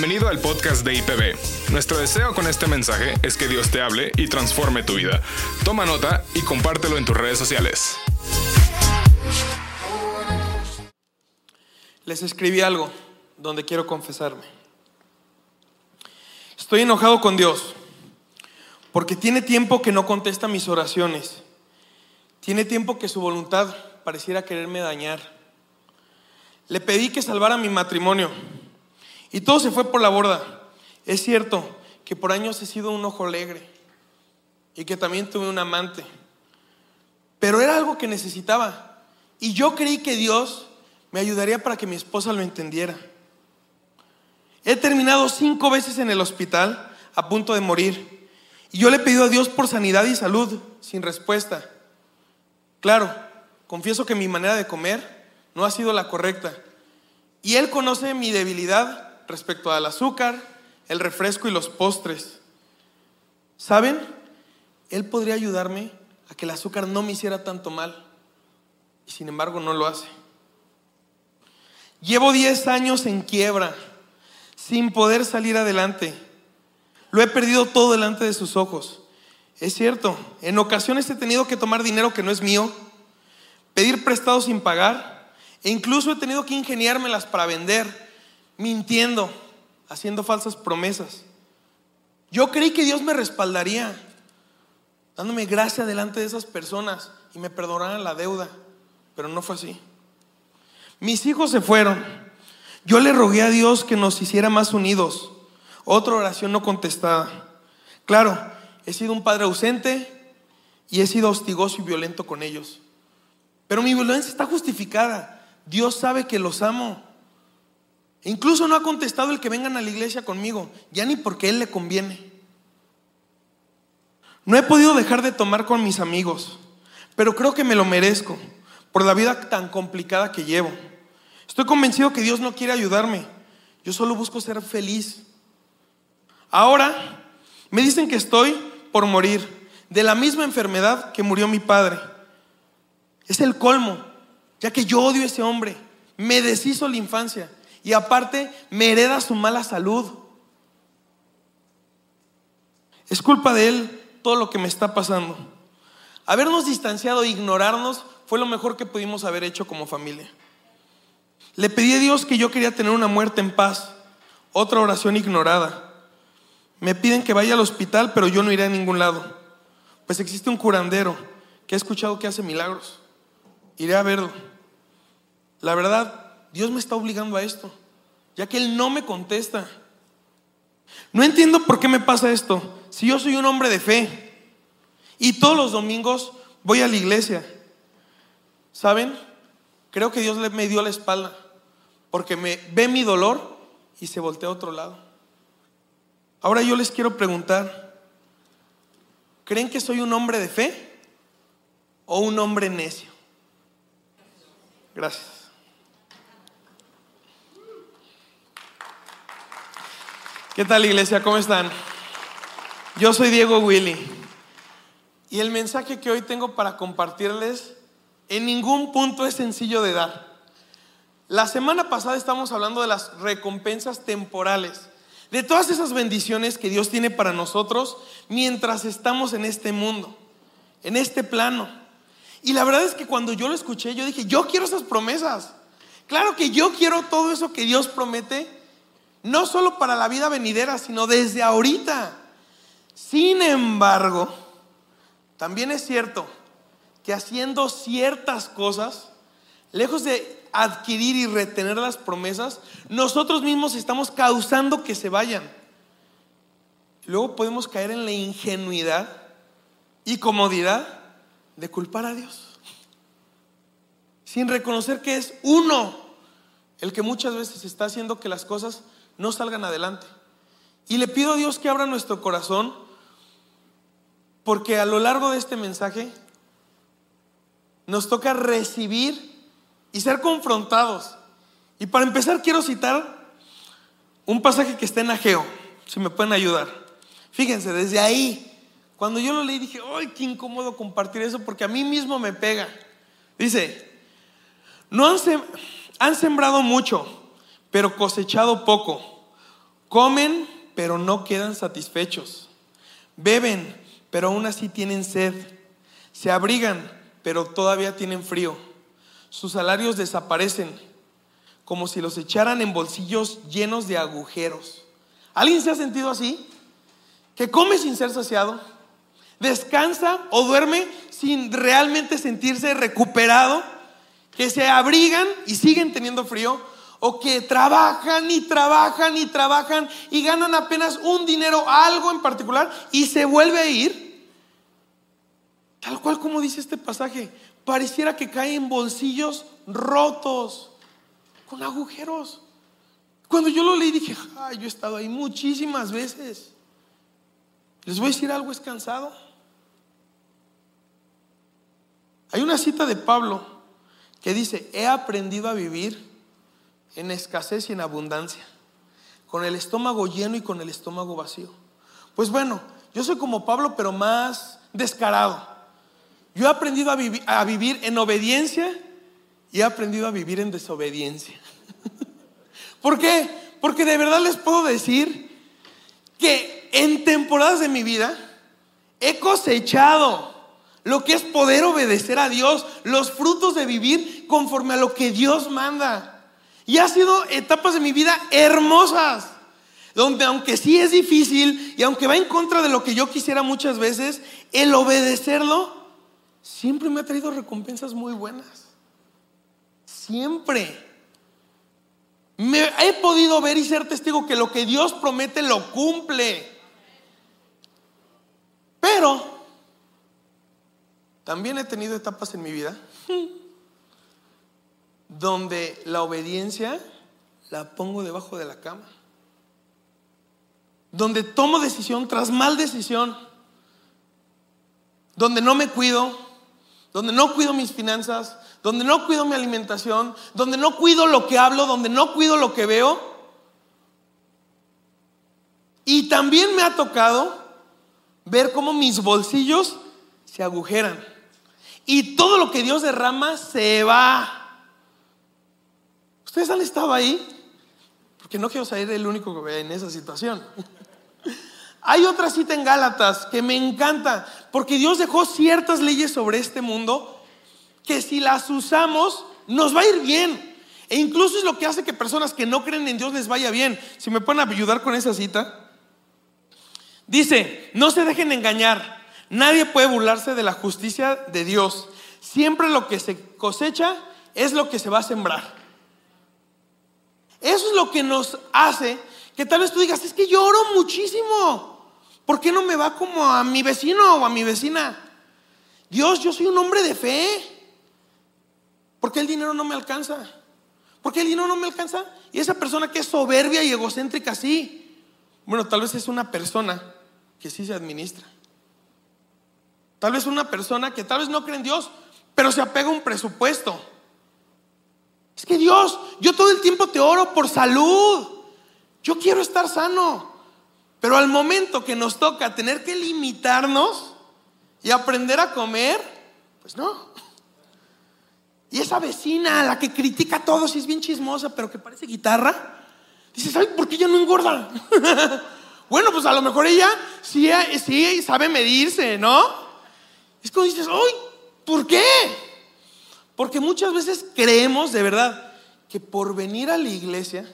Bienvenido al podcast de IPB. Nuestro deseo con este mensaje es que Dios te hable y transforme tu vida. Toma nota y compártelo en tus redes sociales. Les escribí algo donde quiero confesarme. Estoy enojado con Dios porque tiene tiempo que no contesta mis oraciones. Tiene tiempo que su voluntad pareciera quererme dañar. Le pedí que salvara mi matrimonio y todo se fue por la borda. Es cierto que por años he sido un ojo alegre y que también tuve un amante, pero era algo que necesitaba y yo creí que Dios me ayudaría para que mi esposa lo entendiera. He terminado cinco veces en el hospital a punto de morir y yo le he pedido a Dios por sanidad y salud sin respuesta. Claro, confieso que mi manera de comer no ha sido la correcta y Él conoce mi debilidad respecto al azúcar, el refresco y los postres. ¿Saben? Él podría ayudarme a que el azúcar no me hiciera tanto mal. Y sin embargo no lo hace. Llevo 10 años en quiebra, sin poder salir adelante. Lo he perdido todo delante de sus ojos. Es cierto, en ocasiones he tenido que tomar dinero que no es mío, pedir prestado sin pagar, e incluso he tenido que ingeniármelas para vender mintiendo, haciendo falsas promesas. Yo creí que Dios me respaldaría, dándome gracia delante de esas personas y me perdonaran la deuda, pero no fue así. Mis hijos se fueron. Yo le rogué a Dios que nos hiciera más unidos. Otra oración no contestada. Claro, he sido un padre ausente y he sido hostigoso y violento con ellos. Pero mi violencia está justificada. Dios sabe que los amo. Incluso no ha contestado el que vengan a la iglesia conmigo, ya ni porque él le conviene. No he podido dejar de tomar con mis amigos, pero creo que me lo merezco por la vida tan complicada que llevo. Estoy convencido que Dios no quiere ayudarme. Yo solo busco ser feliz. Ahora me dicen que estoy por morir de la misma enfermedad que murió mi padre. Es el colmo, ya que yo odio a ese hombre. Me deshizo la infancia y aparte me hereda su mala salud. Es culpa de él todo lo que me está pasando. Habernos distanciado e ignorarnos fue lo mejor que pudimos haber hecho como familia. Le pedí a Dios que yo quería tener una muerte en paz. Otra oración ignorada. Me piden que vaya al hospital, pero yo no iré a ningún lado. Pues existe un curandero que he escuchado que hace milagros. Iré a verlo. La verdad, Dios me está obligando a esto, ya que Él no me contesta. No entiendo por qué me pasa esto, si yo soy un hombre de fe y todos los domingos voy a la iglesia. ¿Saben? Creo que Dios me dio la espalda porque me ve mi dolor y se voltea a otro lado. Ahora yo les quiero preguntar, ¿creen que soy un hombre de fe o un hombre necio? Gracias. ¿Qué tal iglesia? ¿Cómo están? Yo soy Diego Willy y el mensaje que hoy tengo para compartirles en ningún punto es sencillo de dar. La semana pasada estamos hablando de las recompensas temporales, de todas esas bendiciones que Dios tiene para nosotros mientras estamos en este mundo, en este plano. Y la verdad es que cuando yo lo escuché, yo dije, yo quiero esas promesas. Claro que yo quiero todo eso que Dios promete no solo para la vida venidera, sino desde ahorita. Sin embargo, también es cierto que haciendo ciertas cosas, lejos de adquirir y retener las promesas, nosotros mismos estamos causando que se vayan. Luego podemos caer en la ingenuidad y comodidad de culpar a Dios. Sin reconocer que es uno el que muchas veces está haciendo que las cosas no salgan adelante. Y le pido a Dios que abra nuestro corazón, porque a lo largo de este mensaje nos toca recibir y ser confrontados. Y para empezar quiero citar un pasaje que está en Ageo, si me pueden ayudar. Fíjense, desde ahí, cuando yo lo leí dije, ¡ay, qué incómodo compartir eso! Porque a mí mismo me pega. Dice, no han, han sembrado mucho, pero cosechado poco. Comen, pero no quedan satisfechos. Beben, pero aún así tienen sed. Se abrigan, pero todavía tienen frío. Sus salarios desaparecen, como si los echaran en bolsillos llenos de agujeros. ¿Alguien se ha sentido así? Que come sin ser saciado, descansa o duerme sin realmente sentirse recuperado, que se abrigan y siguen teniendo frío, o que trabajan y trabajan y trabajan y ganan apenas un dinero, algo en particular, y se vuelve a ir. Tal cual como dice este pasaje, pareciera que cae en bolsillos rotos, con agujeros. Cuando yo lo leí dije, ay, yo he estado ahí muchísimas veces. Les voy a decir algo, es cansado. Hay una cita de Pablo que dice, he aprendido a vivir en escasez y en abundancia, con el estómago lleno y con el estómago vacío. Pues bueno, yo soy como Pablo, pero más descarado. Yo he aprendido a, vivir en obediencia y he aprendido a vivir en desobediencia. ¿Por qué? Porque de verdad les puedo decir que en temporadas de mi vida he cosechado lo que es poder obedecer a Dios, los frutos de vivir conforme a lo que Dios manda. Y ha sido etapas de mi vida hermosas, donde aunque sí es difícil y aunque va en contra de lo que yo quisiera muchas veces, el obedecerlo siempre me ha traído recompensas muy buenas. Siempre. Me he podido ver y ser testigo que lo que Dios promete lo cumple. Pero también he tenido etapas en mi vida donde la obediencia la pongo debajo de la cama. Donde tomo decisión tras mal decisión. Donde no me cuido. Donde no cuido mis finanzas. Donde no cuido mi alimentación. Donde no cuido lo que hablo. Donde no cuido lo que veo. Y también me ha tocado ver cómo mis bolsillos se agujeran y todo lo que Dios derrama se va. ¿Ustedes han estado ahí? Porque no quiero ser el único que ve en esa situación. Hay otra cita en Gálatas que me encanta, porque Dios dejó ciertas leyes sobre este mundo que si las usamos nos va a ir bien. E incluso es lo que hace que personas que no creen en Dios les vaya bien. Si me pueden ayudar con esa cita. Dice, no se dejen engañar. Nadie puede burlarse de la justicia de Dios. Siempre lo que se cosecha es lo que se va a sembrar. Eso es lo que nos hace que tal vez tú digas, es que yo oro muchísimo. ¿Por qué no me va como a mi vecino o a mi vecina? Dios, yo soy un hombre de fe. ¿Por qué el dinero no me alcanza? ¿Por qué el dinero no me alcanza? Y esa persona que es soberbia y egocéntrica, sí. Bueno, tal vez es una persona que sí se administra. Tal vez una persona que tal vez no cree en Dios, pero se apega a un presupuesto. Es que Dios, yo todo el tiempo te oro por salud. Yo quiero estar sano. Pero al momento que nos toca tener que limitarnos y aprender a comer, pues no. Y esa vecina, la que critica a todos y es bien chismosa, pero que parece guitarra, dice, ¿sabes por qué ella no engorda? bueno, pues a lo mejor ella sí, sí sabe medirse, ¿no? Es como dices, ¡ay! ¿Por qué? Porque muchas veces creemos de verdad que por venir a la iglesia,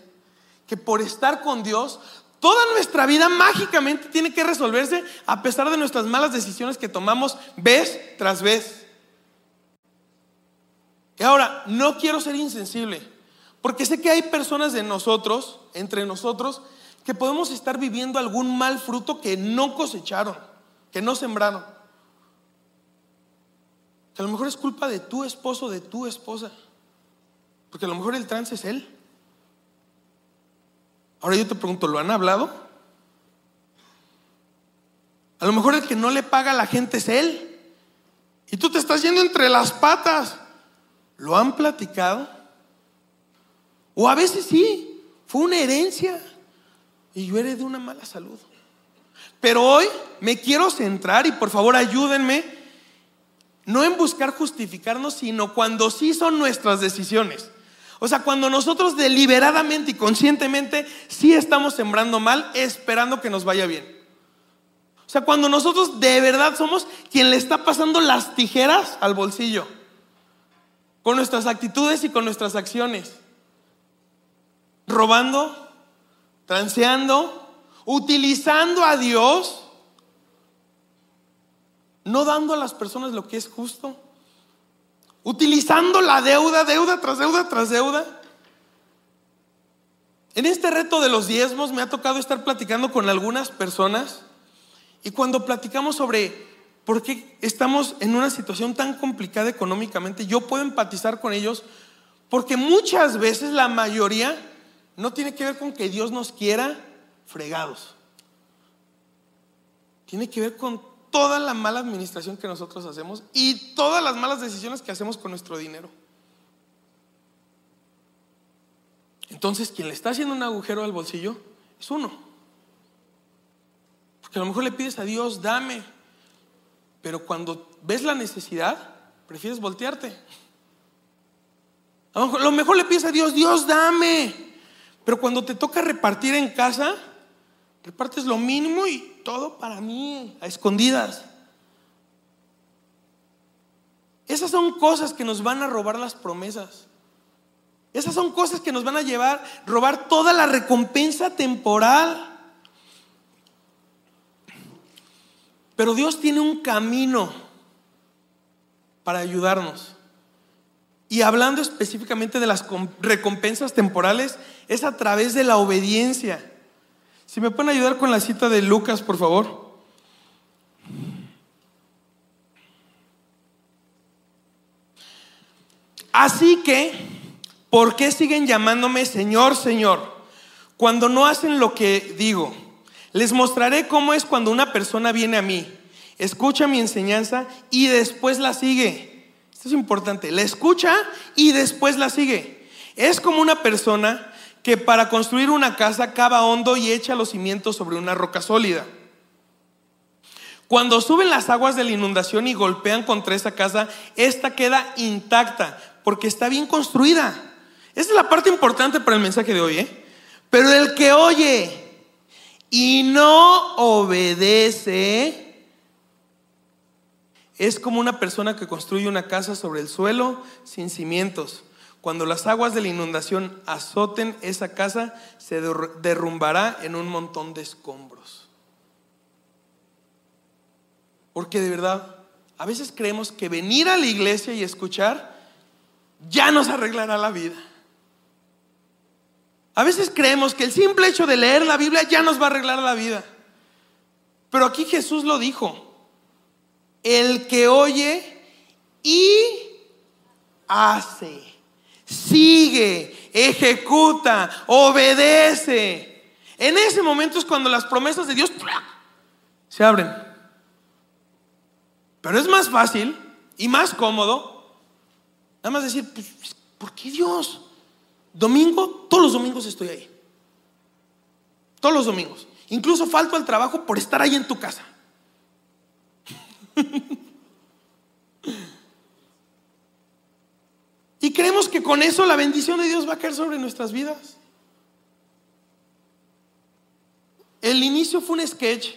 que por estar con Dios, toda nuestra vida mágicamente tiene que resolverse a pesar de nuestras malas decisiones que tomamos vez tras vez. Y ahora, no quiero ser insensible, porque sé que hay personas de nosotros, entre nosotros, que podemos estar viviendo algún mal fruto que no cosecharon, que no sembraron. Que a lo mejor es culpa de tu esposo, de tu esposa. Porque a lo mejor el trance es él. Ahora yo te pregunto, ¿lo han hablado? A lo mejor el que no le paga a la gente es él. Y tú te estás yendo entre las patas. ¿Lo han platicado? O a veces sí, fue una herencia. Y yo de una mala salud. Pero hoy me quiero centrar y por favor ayúdenme no en buscar justificarnos, sino cuando sí son nuestras decisiones. O sea, cuando nosotros deliberadamente y conscientemente sí estamos sembrando mal, esperando que nos vaya bien. O sea, cuando nosotros de verdad somos quien le está pasando las tijeras al bolsillo, con nuestras actitudes y con nuestras acciones, robando, transeando, utilizando a Dios, no dando a las personas lo que es justo, utilizando la deuda, deuda tras deuda tras deuda. En este reto de los diezmos me ha tocado estar platicando con algunas personas y cuando platicamos sobre por qué estamos en una situación tan complicada económicamente, yo puedo empatizar con ellos porque muchas veces la mayoría no tiene que ver con que Dios nos quiera fregados. Tiene que ver con toda la mala administración que nosotros hacemos y todas las malas decisiones que hacemos con nuestro dinero. Entonces, quien le está haciendo un agujero al bolsillo es uno. Porque a lo mejor le pides a Dios, dame. Pero cuando ves la necesidad, prefieres voltearte. A lo mejor le pides a Dios, Dios, dame. Pero cuando te toca repartir en casa, repartes lo mínimo y todo para mí, a escondidas. Esas son cosas que nos van a robar las promesas. Esas son cosas que nos van a llevar, robar toda la recompensa temporal. Pero Dios tiene un camino para ayudarnos. Y hablando específicamente de las recompensas temporales, es a través de la obediencia. Si me pueden ayudar con la cita de Lucas, por favor. Así que, ¿por qué siguen llamándome Señor, Señor? Cuando no hacen lo que digo. Les mostraré cómo es cuando una persona viene a mí, escucha mi enseñanza y después la sigue. Esto es importante. La escucha y después la sigue. Es como una persona que para construir una casa cava hondo y echa los cimientos sobre una roca sólida. Cuando suben las aguas de la inundación y golpean contra esa casa, esta queda intacta porque está bien construida. Esa es la parte importante para el mensaje de hoy. ¿eh? Pero el que oye y no obedece es como una persona que construye una casa sobre el suelo sin cimientos. Cuando las aguas de la inundación azoten esa casa, se derrumbará en un montón de escombros. Porque de verdad, a veces creemos que venir a la iglesia y escuchar ya nos arreglará la vida. A veces creemos que el simple hecho de leer la Biblia ya nos va a arreglar la vida. Pero aquí Jesús lo dijo. El que oye y hace sigue, ejecuta, obedece. En ese momento es cuando las promesas de Dios se abren. Pero es más fácil y más cómodo nada más decir, pues, ¿por qué Dios? Domingo, todos los domingos estoy ahí. Todos los domingos. Incluso falto al trabajo por estar ahí en tu casa. Y creemos que con eso la bendición de Dios va a caer sobre nuestras vidas. El inicio fue un sketch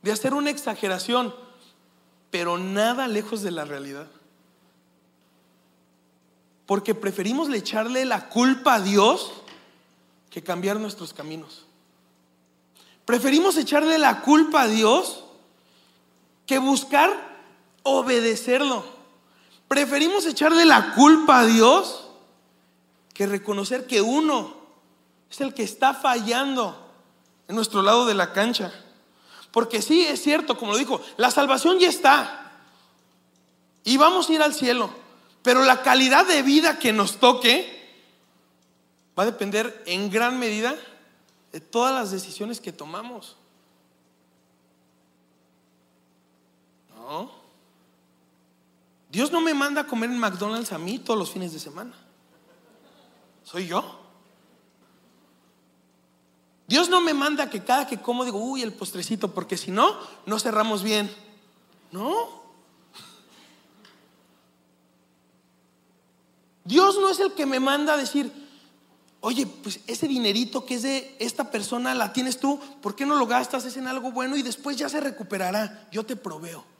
de hacer una exageración, pero nada lejos de la realidad. Porque preferimos echarle la culpa a Dios que cambiar nuestros caminos. Preferimos echarle la culpa a Dios que buscar obedecerlo. Preferimos echarle la culpa a Dios que reconocer que uno es el que está fallando en nuestro lado de la cancha. Porque sí, es cierto, como lo dijo, la salvación ya está. Y vamos a ir al cielo. Pero la calidad de vida que nos toque va a depender en gran medida de todas las decisiones que tomamos. ¿No? Dios no me manda a comer en McDonald's a mí todos los fines de semana. Soy yo. Dios no me manda que cada que como digo, uy, el postrecito, porque si no, no cerramos bien. No. Dios no es el que me manda a decir, oye, pues ese dinerito que es de esta persona la tienes tú, ¿por qué no lo gastas? Es en algo bueno y después ya se recuperará. Yo te proveo.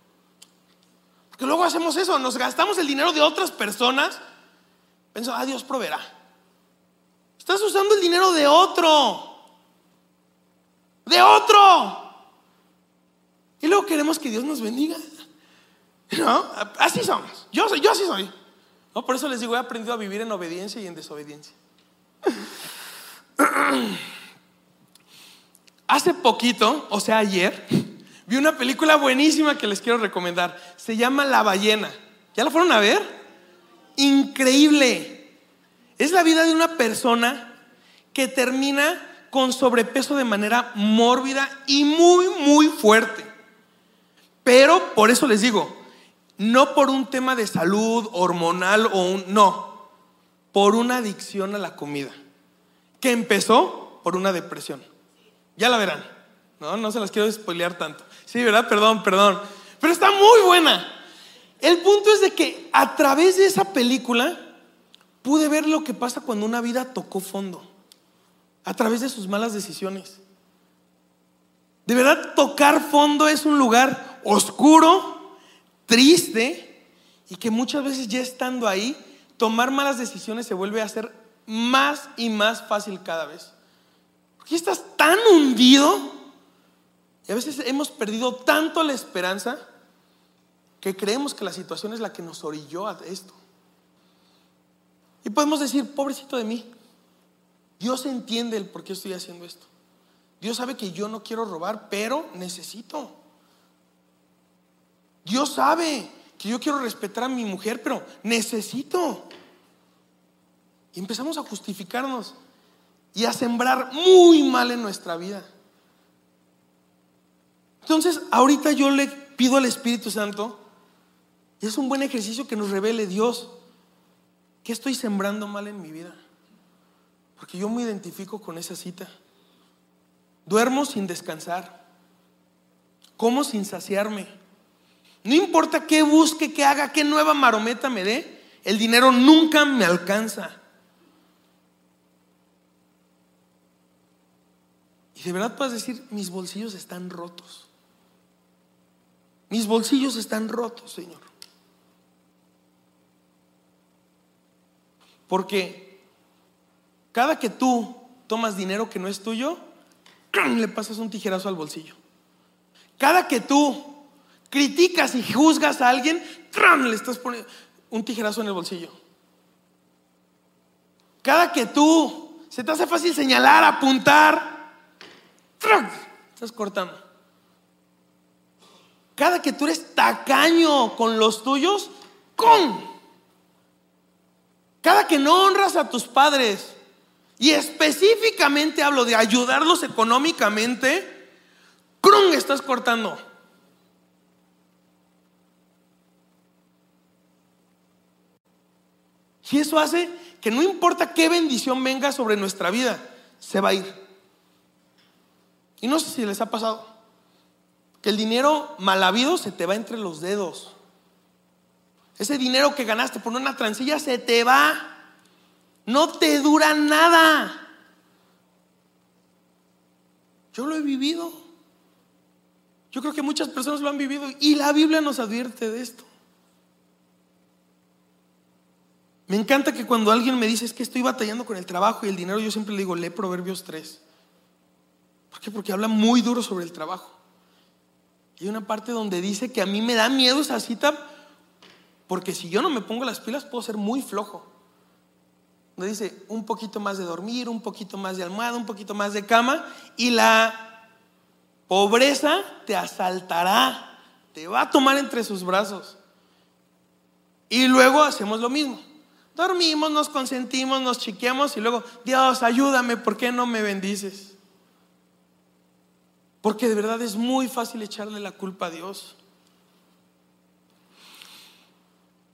Porque luego hacemos eso, nos gastamos el dinero de otras personas, pensamos, ah, Dios proveerá. Estás usando el dinero de otro, de otro. Y luego queremos que Dios nos bendiga. ¿No? Así somos. Yo, soy, yo así soy. Por eso les digo, he aprendido a vivir en obediencia y en desobediencia. Hace poquito, o sea, ayer, vi una película buenísima que les quiero recomendar. Se llama La ballena. ¿Ya la fueron a ver? Increíble. Es la vida de una persona que termina con sobrepeso de manera mórbida y muy, muy fuerte. Pero por eso les digo, no por un tema de salud hormonal o un... No, por una adicción a la comida. Que empezó por una depresión. Ya la verán. No, no se las quiero spoilear tanto. Sí, ¿verdad? Perdón, perdón. Pero está muy buena. El punto es de que a través de esa película pude ver lo que pasa cuando una vida tocó fondo. A través de sus malas decisiones. De verdad, tocar fondo es un lugar oscuro, triste y que muchas veces ya estando ahí, tomar malas decisiones se vuelve a ser más y más fácil cada vez. Porque estás tan hundido y a veces hemos perdido tanto la esperanza que creemos que la situación es la que nos orilló a esto. Y podemos decir, pobrecito de mí, Dios entiende el por qué estoy haciendo esto. Dios sabe que yo no quiero robar, pero necesito. Dios sabe que yo quiero respetar a mi mujer, pero necesito. Y empezamos a justificarnos y a sembrar muy mal en nuestra vida. Entonces, ahorita yo le pido al Espíritu Santo, y es un buen ejercicio que nos revele Dios, ¿qué estoy sembrando mal en mi vida? Porque yo me identifico con esa cita. Duermo sin descansar, como sin saciarme no importa qué busque, qué haga, qué nueva marometa me dé, el dinero nunca me alcanza. Y de verdad puedes decir, mis bolsillos están rotos. Mis bolsillos están rotos, Señor. Porque cada que tú tomas dinero que no es tuyo, le pasas un tijerazo al bolsillo. Cada que tú criticas y juzgas a alguien, le estás poniendo un tijerazo en el bolsillo. Cada que tú se te hace fácil señalar, apuntar, estás cortando. Cada que tú eres tacaño con los tuyos, con. Cada que no honras a tus padres, y específicamente hablo de ayudarlos económicamente, ¡crum! estás cortando. Y eso hace que no importa qué bendición venga sobre nuestra vida, se va a ir. Y no sé si les ha pasado el dinero mal habido se te va entre los dedos. Ese dinero que ganaste por una transilla se te va. No te dura nada. Yo lo he vivido. Yo creo que muchas personas lo han vivido y la Biblia nos advierte de esto. Me encanta que cuando alguien me dice es que estoy batallando con el trabajo y el dinero, yo siempre le digo, lee Proverbios 3. ¿Por qué? Porque habla muy duro sobre el trabajo. Hay una parte donde dice que a mí me da miedo esa cita porque si yo no me pongo las pilas puedo ser muy flojo. Donde dice un poquito más de dormir, un poquito más de almohada, un poquito más de cama y la pobreza te asaltará, te va a tomar entre sus brazos. Y luego hacemos lo mismo. Dormimos, nos consentimos, nos chiqueamos y luego, Dios, ayúdame, ¿por qué no me bendices? Porque de verdad es muy fácil echarle la culpa a Dios.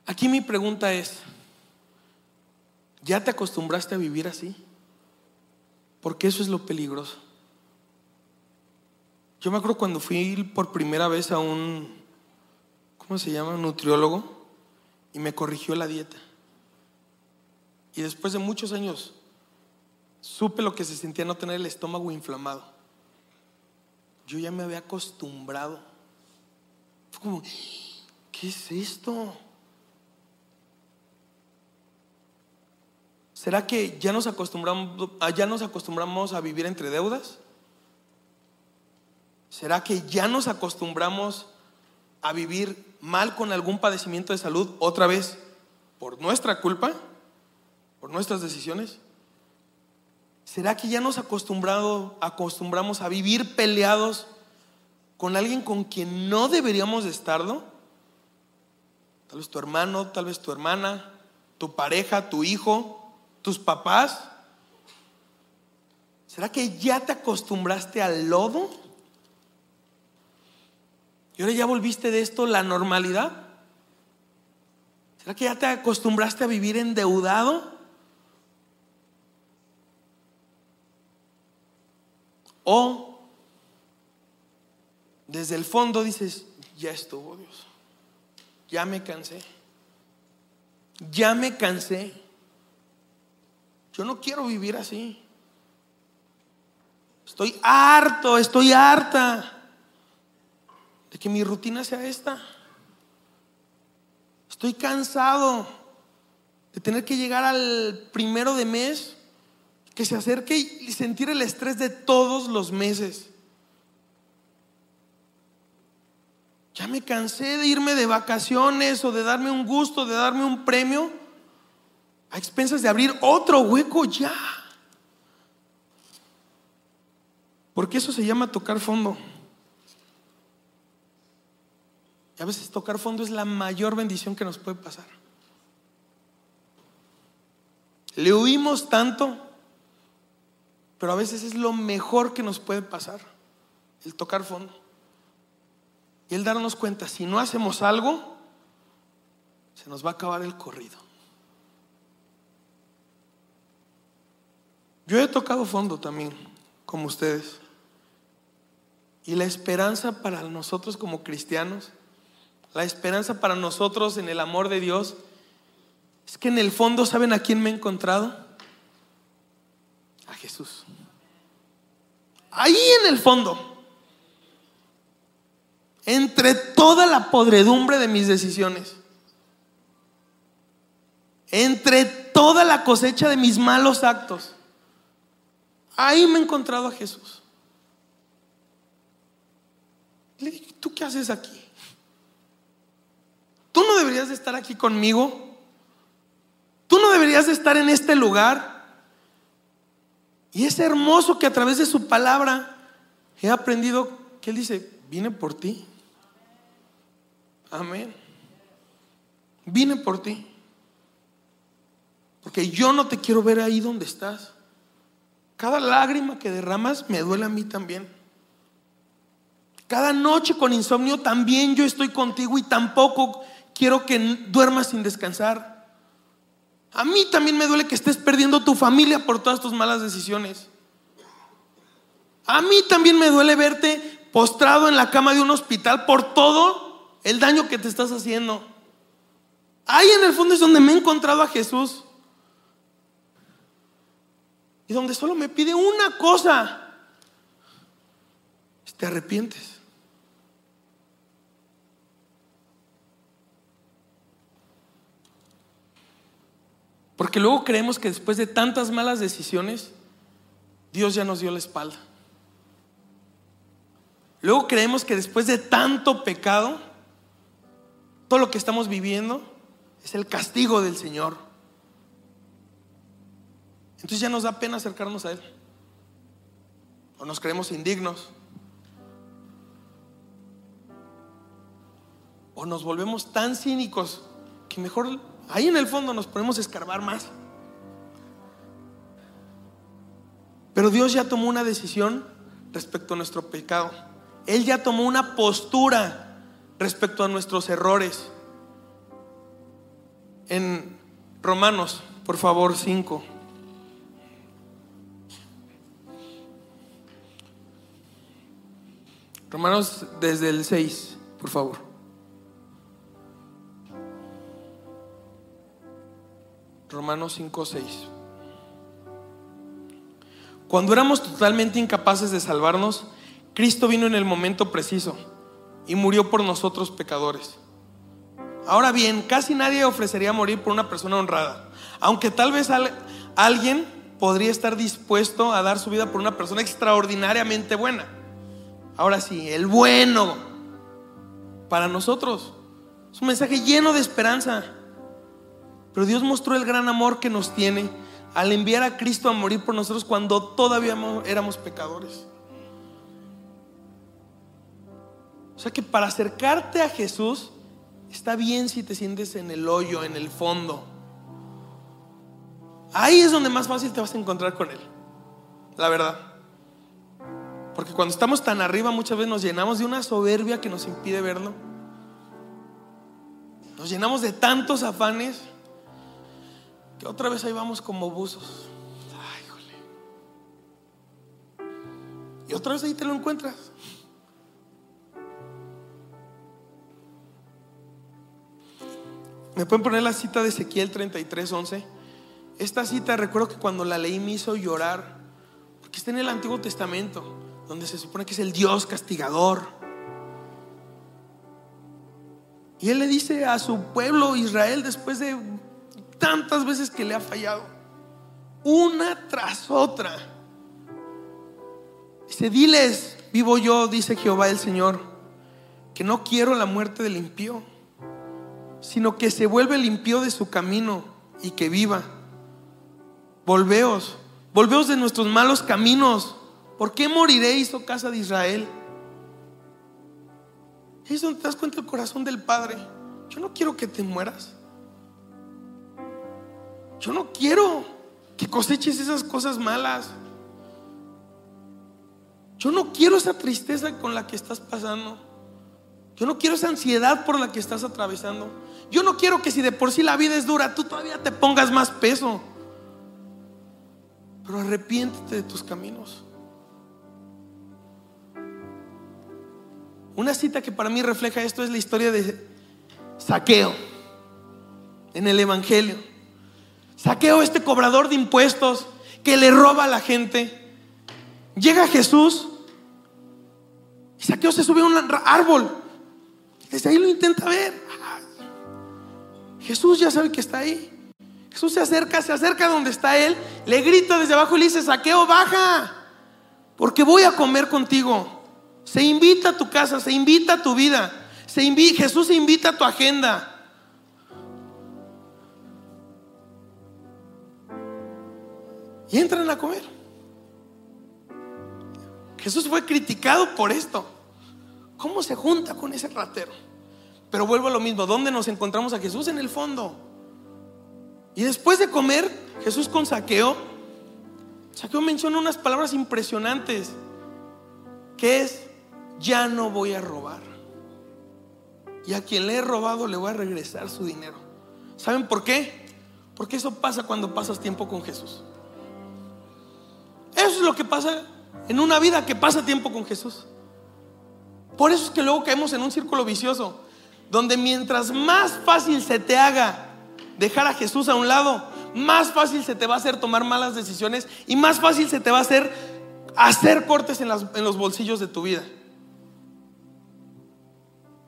Aquí mi pregunta es, ¿ya te acostumbraste a vivir así? Porque eso es lo peligroso. Yo me acuerdo cuando fui por primera vez a un, ¿cómo se llama? Un nutriólogo y me corrigió la dieta. Y después de muchos años supe lo que se sentía no tener el estómago inflamado. Yo ya me había acostumbrado. Fue como, ¿qué es esto? ¿Será que ya nos acostumbramos, ya nos acostumbramos a vivir entre deudas? ¿Será que ya nos acostumbramos a vivir mal con algún padecimiento de salud otra vez por nuestra culpa, por nuestras decisiones? ¿Será que ya nos acostumbrado, acostumbramos a vivir peleados con alguien con quien no deberíamos de estarlo? Tal vez tu hermano, tal vez tu hermana, tu pareja, tu hijo, tus papás? ¿Será que ya te acostumbraste al lodo? ¿Y ahora ya volviste de esto la normalidad? ¿Será que ya te acostumbraste a vivir endeudado? O desde el fondo dices, ya estuvo Dios, ya me cansé, ya me cansé. Yo no quiero vivir así. Estoy harto, estoy harta de que mi rutina sea esta. Estoy cansado de tener que llegar al primero de mes, que se acerque y sentir el estrés de todos los meses. Ya me cansé de irme de vacaciones o de darme un gusto, de darme un premio a expensas de abrir otro hueco ya. Porque eso se llama tocar fondo. Y a veces tocar fondo es la mayor bendición que nos puede pasar. Le huimos tanto, pero a veces es lo mejor que nos puede pasar, el tocar fondo. Y el darnos cuenta, si no hacemos algo, se nos va a acabar el corrido. Yo he tocado fondo también, como ustedes. Y la esperanza para nosotros como cristianos, la esperanza para nosotros en el amor de Dios, es que en el fondo, ¿saben a quién me he encontrado? Jesús. Ahí en el fondo, entre toda la podredumbre de mis decisiones, entre toda la cosecha de mis malos actos, Ahí me he encontrado a Jesús. Le dije, ¿tú qué haces aquí? Tú no deberías de estar aquí conmigo. Tú no deberías de estar en este lugar. Y es hermoso que a través de su palabra he aprendido que Él dice, vine por ti. Amén. Vine por ti. Porque yo no te quiero ver ahí donde estás. Cada lágrima que derramas me duele a mí también. Cada noche con insomnio también yo estoy contigo y tampoco quiero que duermas sin descansar. A mí también me duele que estés perdiendo tu familia por todas tus malas decisiones. A mí también me duele verte postrado en la cama de un hospital por todo el daño que te estás haciendo. Ahí en el fondo es donde me he encontrado a Jesús. Y donde solo me pide una cosa, te arrepientes. Porque luego creemos que después de tantas malas decisiones, Dios ya nos dio la espalda. Luego creemos que después de tanto pecado, todo lo que estamos viviendo es el castigo del Señor. Entonces ya nos da pena acercarnos a Él. O nos creemos indignos. O nos volvemos tan cínicos que mejor ahí en el fondo nos ponemos a escarbar más. Pero Dios ya tomó una decisión respecto a nuestro pecado. Él ya tomó una postura respecto a nuestros errores. En Romanos, por favor, 5. Romanos desde el 6, por favor. Romanos 5, 6. Cuando éramos totalmente incapaces de salvarnos, Cristo vino en el momento preciso y murió por nosotros pecadores. Ahora bien, casi nadie ofrecería morir por una persona honrada, aunque tal vez alguien podría estar dispuesto a dar su vida por una persona extraordinariamente buena. Ahora sí, el bueno para nosotros es un mensaje lleno de esperanza. Pero Dios mostró el gran amor que nos tiene al enviar a Cristo a morir por nosotros cuando todavía éramos pecadores. O sea que para acercarte a Jesús está bien si te sientes en el hoyo, en el fondo. Ahí es donde más fácil te vas a encontrar con Él. La verdad. Porque cuando estamos tan arriba muchas veces nos llenamos de una soberbia que nos impide verlo. Nos llenamos de tantos afanes que otra vez ahí vamos como buzos. Ay, jole. Y otra vez ahí te lo encuentras. ¿Me pueden poner la cita de Ezequiel 33, 11? Esta cita recuerdo que cuando la leí me hizo llorar, porque está en el Antiguo Testamento, donde se supone que es el Dios castigador. Y él le dice a su pueblo Israel, después de tantas veces que le ha fallado, una tras otra, dice, diles, vivo yo, dice Jehová el Señor, que no quiero la muerte del impío, sino que se vuelve limpio de su camino y que viva. Volveos, volveos de nuestros malos caminos. ¿Por qué moriréis, oh casa de Israel? Es donde te das cuenta el corazón del Padre. Yo no quiero que te mueras. Yo no quiero que coseches esas cosas malas. Yo no quiero esa tristeza con la que estás pasando. Yo no quiero esa ansiedad por la que estás atravesando. Yo no quiero que si de por sí la vida es dura, tú todavía te pongas más peso. Pero arrepiéntete de tus caminos. Una cita que para mí refleja esto es la historia de Saqueo en el Evangelio. Saqueo, este cobrador de impuestos que le roba a la gente. Llega Jesús y Saqueo se sube a un árbol. Desde ahí lo intenta ver. Jesús ya sabe que está ahí. Jesús se acerca, se acerca donde está él, le grita desde abajo y le dice, Saqueo, baja, porque voy a comer contigo. Se invita a tu casa, se invita a tu vida. Se Jesús se invita a tu agenda. Y entran a comer. Jesús fue criticado por esto. ¿Cómo se junta con ese ratero? Pero vuelvo a lo mismo, ¿dónde nos encontramos a Jesús? En el fondo. Y después de comer, Jesús con saqueo, saqueo menciona unas palabras impresionantes, que es, ya no voy a robar. Y a quien le he robado le voy a regresar su dinero. ¿Saben por qué? Porque eso pasa cuando pasas tiempo con Jesús. Eso es lo que pasa en una vida que pasa tiempo con Jesús. Por eso es que luego caemos en un círculo vicioso donde mientras más fácil se te haga dejar a Jesús a un lado, más fácil se te va a hacer tomar malas decisiones y más fácil se te va a hacer hacer cortes en, los bolsillos de tu vida.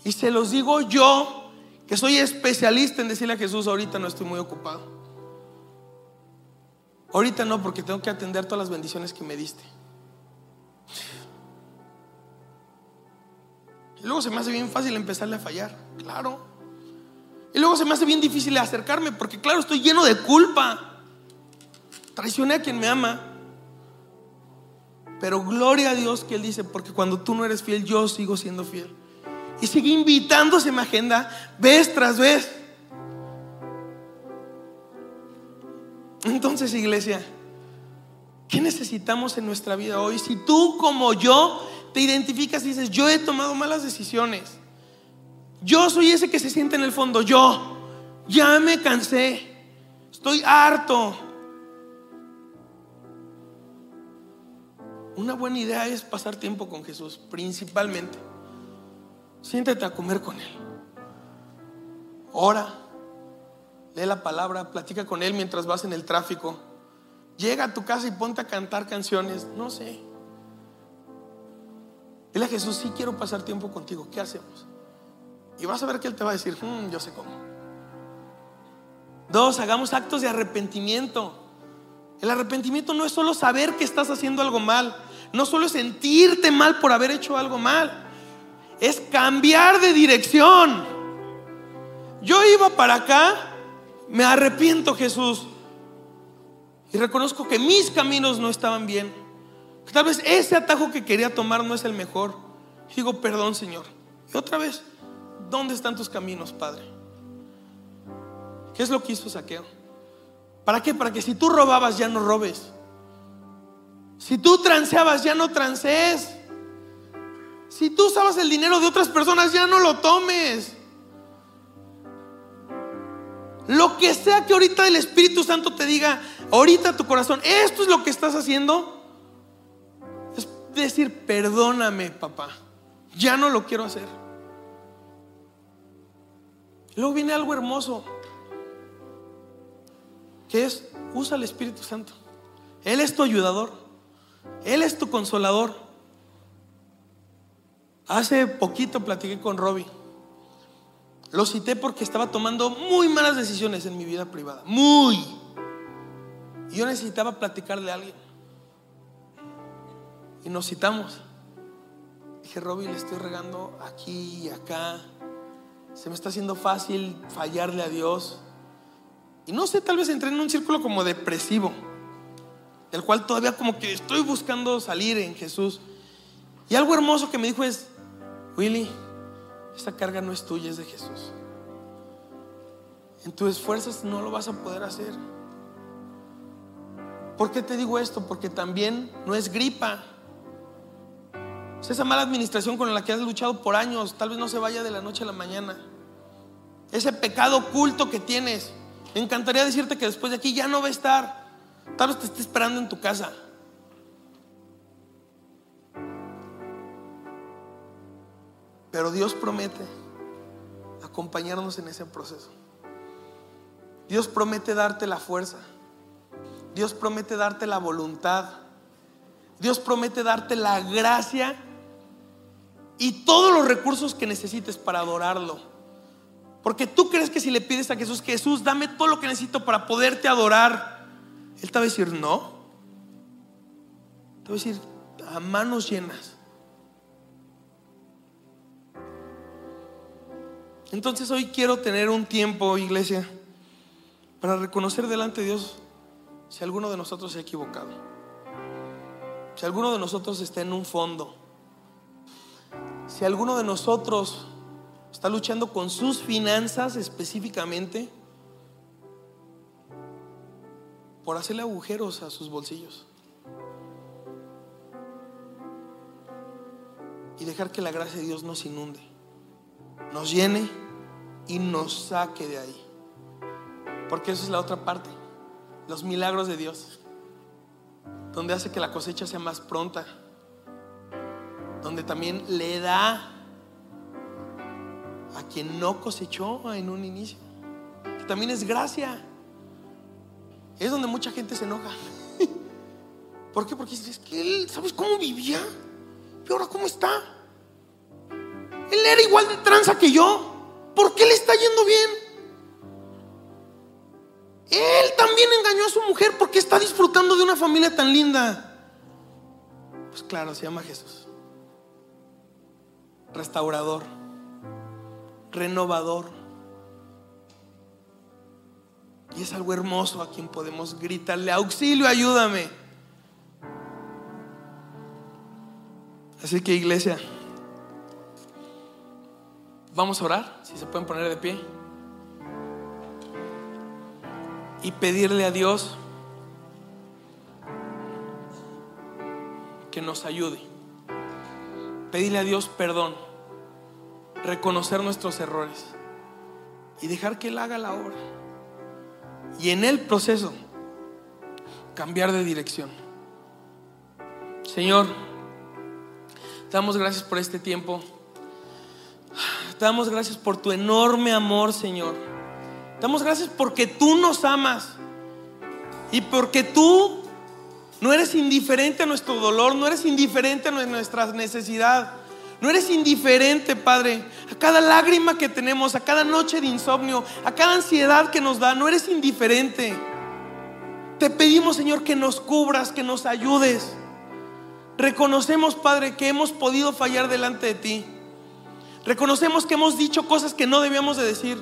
Y se los digo yo, que soy especialista en decirle a Jesús, ahorita no estoy muy ocupado. Ahorita no, porque tengo que atender todas las bendiciones que me diste. Y luego se me hace bien fácil empezarle a fallar, claro. Y luego se me hace bien difícil acercarme porque, claro, estoy lleno de culpa. Traicioné a quien me ama. Pero gloria a Dios que Él dice, porque cuando tú no eres fiel, yo sigo siendo fiel. Y sigue invitándose a mi agenda vez tras vez. Entonces, iglesia, ¿qué necesitamos en nuestra vida hoy? Si tú como yo te identificas y dices, yo he tomado malas decisiones. Yo soy ese que se siente en el fondo, yo ya me cansé, estoy harto. Una buena idea es pasar tiempo con Jesús, principalmente. Siéntate a comer con Él. Ora, lee la palabra, platica con Él mientras vas en el tráfico. Llega a tu casa y ponte a cantar canciones, no sé. Dile a Jesús, sí quiero pasar tiempo contigo, ¿qué hacemos? Y vas a ver que Él te va a decir, "Mm, yo sé cómo. Dos, hagamos actos de arrepentimiento. El arrepentimiento no es solo saber que estás haciendo algo mal, no solo sentirte mal por haber hecho algo mal, es cambiar de dirección. Yo iba para acá, me arrepiento Jesús y reconozco que mis caminos no estaban bien. Que tal vez ese atajo que quería tomar no es el mejor. Digo, perdón Señor. Y otra vez, ¿dónde están tus caminos, Padre? ¿Qué es lo que hizo Saqueo? ¿Para qué? Para que si tú robabas ya no robes. Si tú transeabas ya no transees. Si tú usabas el dinero de otras personas ya no lo tomes. Lo que sea que ahorita el Espíritu Santo te diga, ahorita tu corazón, esto es lo que estás haciendo, es decir, perdóname, papá, ya no lo quiero hacer. Luego viene algo hermoso, que es, usa el Espíritu Santo. Él es tu ayudador, Él es tu consolador. Hace poquito platiqué con Robbie. Lo cité porque estaba tomando muy malas decisiones en mi vida privada. Muy. Y yo necesitaba platicarle a alguien. Y nos citamos. Dije, Robbie, le estoy regando aquí y acá. Se me está haciendo fácil fallarle a Dios. Y no sé, tal vez entré en un círculo como depresivo, del cual todavía como que estoy buscando salir en Jesús. Y algo hermoso que me dijo es, Willy, esta carga no es tuya, es de Jesús. En tus esfuerzos no lo vas a poder hacer. ¿Por qué te digo esto? Porque también no es gripa. Es esa mala administración con la que has luchado por años, tal vez no se vaya de la noche a la mañana. Ese pecado oculto que tienes. Me encantaría decirte que después de aquí ya no va a estar. Tal vez te esté esperando en tu casa. Pero Dios promete acompañarnos en ese proceso. Dios promete darte la fuerza. Dios promete darte la voluntad. Dios promete darte la gracia y todos los recursos que necesites para adorarlo. Porque tú crees que si le pides a Jesús, Jesús, dame todo lo que necesito para poderte adorar, Él te va a decir no. Te va a decir a manos llenas. Entonces hoy quiero tener un tiempo, iglesia, para reconocer delante de Dios si alguno de nosotros se ha equivocado. Si alguno de nosotros está en un fondo. Si alguno de nosotros está luchando con sus finanzas específicamente por hacerle agujeros a sus bolsillos. Y dejar que la gracia de Dios nos inunde nos llene y nos saque de ahí. Porque eso es la otra parte, los milagros de Dios, donde hace que la cosecha sea más pronta, donde también le da a quien no cosechó en un inicio, que también es gracia. Es donde mucha gente se enoja. ¿Por qué? Porque es que él, ¿sabes cómo vivía? ¿Y ahora cómo está? Él era igual de tranza que yo. ¿Por qué le está yendo bien? Él también engañó a su mujer porque está disfrutando de una familia tan linda. Pues claro, se llama Jesús. Restaurador, renovador. Y es algo hermoso a quien podemos gritarle, auxilio, ayúdame. Así que iglesia. Vamos a orar, si se pueden poner de pie. Y pedirle a Dios que nos ayude. Pedirle a Dios perdón. Reconocer nuestros errores. Y dejar que Él haga la obra. Y en el proceso cambiar de dirección. Señor, damos gracias por este tiempo. Te damos gracias por tu enorme amor, Señor. Damos gracias porque tú nos amas y porque tú no eres indiferente a nuestro dolor, no eres indiferente a nuestra necesidad. No eres indiferente, Padre, a cada lágrima que tenemos, a cada noche de insomnio, a cada ansiedad que nos da. No eres indiferente. Te pedimos, Señor, que nos cubras, que nos ayudes. Reconocemos, Padre, que hemos podido fallar delante de ti. Reconocemos que hemos dicho cosas que no debíamos de decir.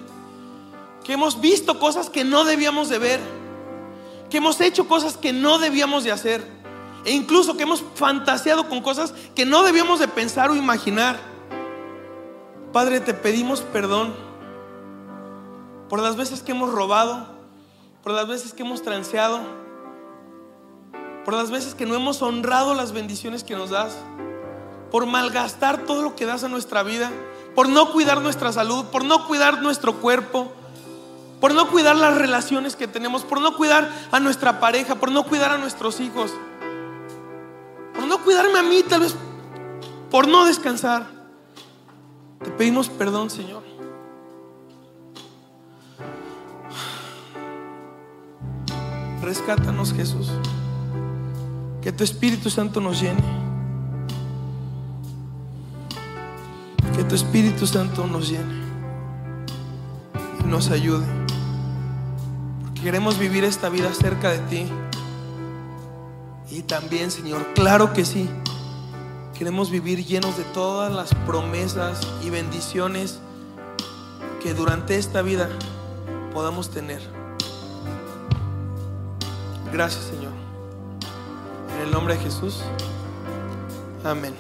Que hemos visto cosas que no debíamos de ver. Que hemos hecho cosas que no debíamos de hacer. E incluso que hemos fantaseado con cosas que no debíamos de pensar o imaginar. Padre, te pedimos perdón por las veces que hemos robado, por las veces que hemos transeado, por las veces que no hemos honrado las bendiciones que nos das, por malgastar todo lo que das a nuestra vida, por no cuidar nuestra salud, por no cuidar nuestro cuerpo, por no cuidar las relaciones que tenemos, por no cuidar a nuestra pareja, por no cuidar a nuestros hijos por no cuidarme a mí, tal vez por no descansar. Te pedimos perdón, Señor. Rescátanos, Jesús. Que tu Espíritu Santo nos llene. Que tu Espíritu Santo nos llene y nos ayude. Porque queremos vivir esta vida cerca de ti. Y también, Señor, claro que sí. Queremos vivir llenos de todas las promesas y bendiciones que durante esta vida podamos tener. Gracias, Señor. En el nombre de Jesús. Amén.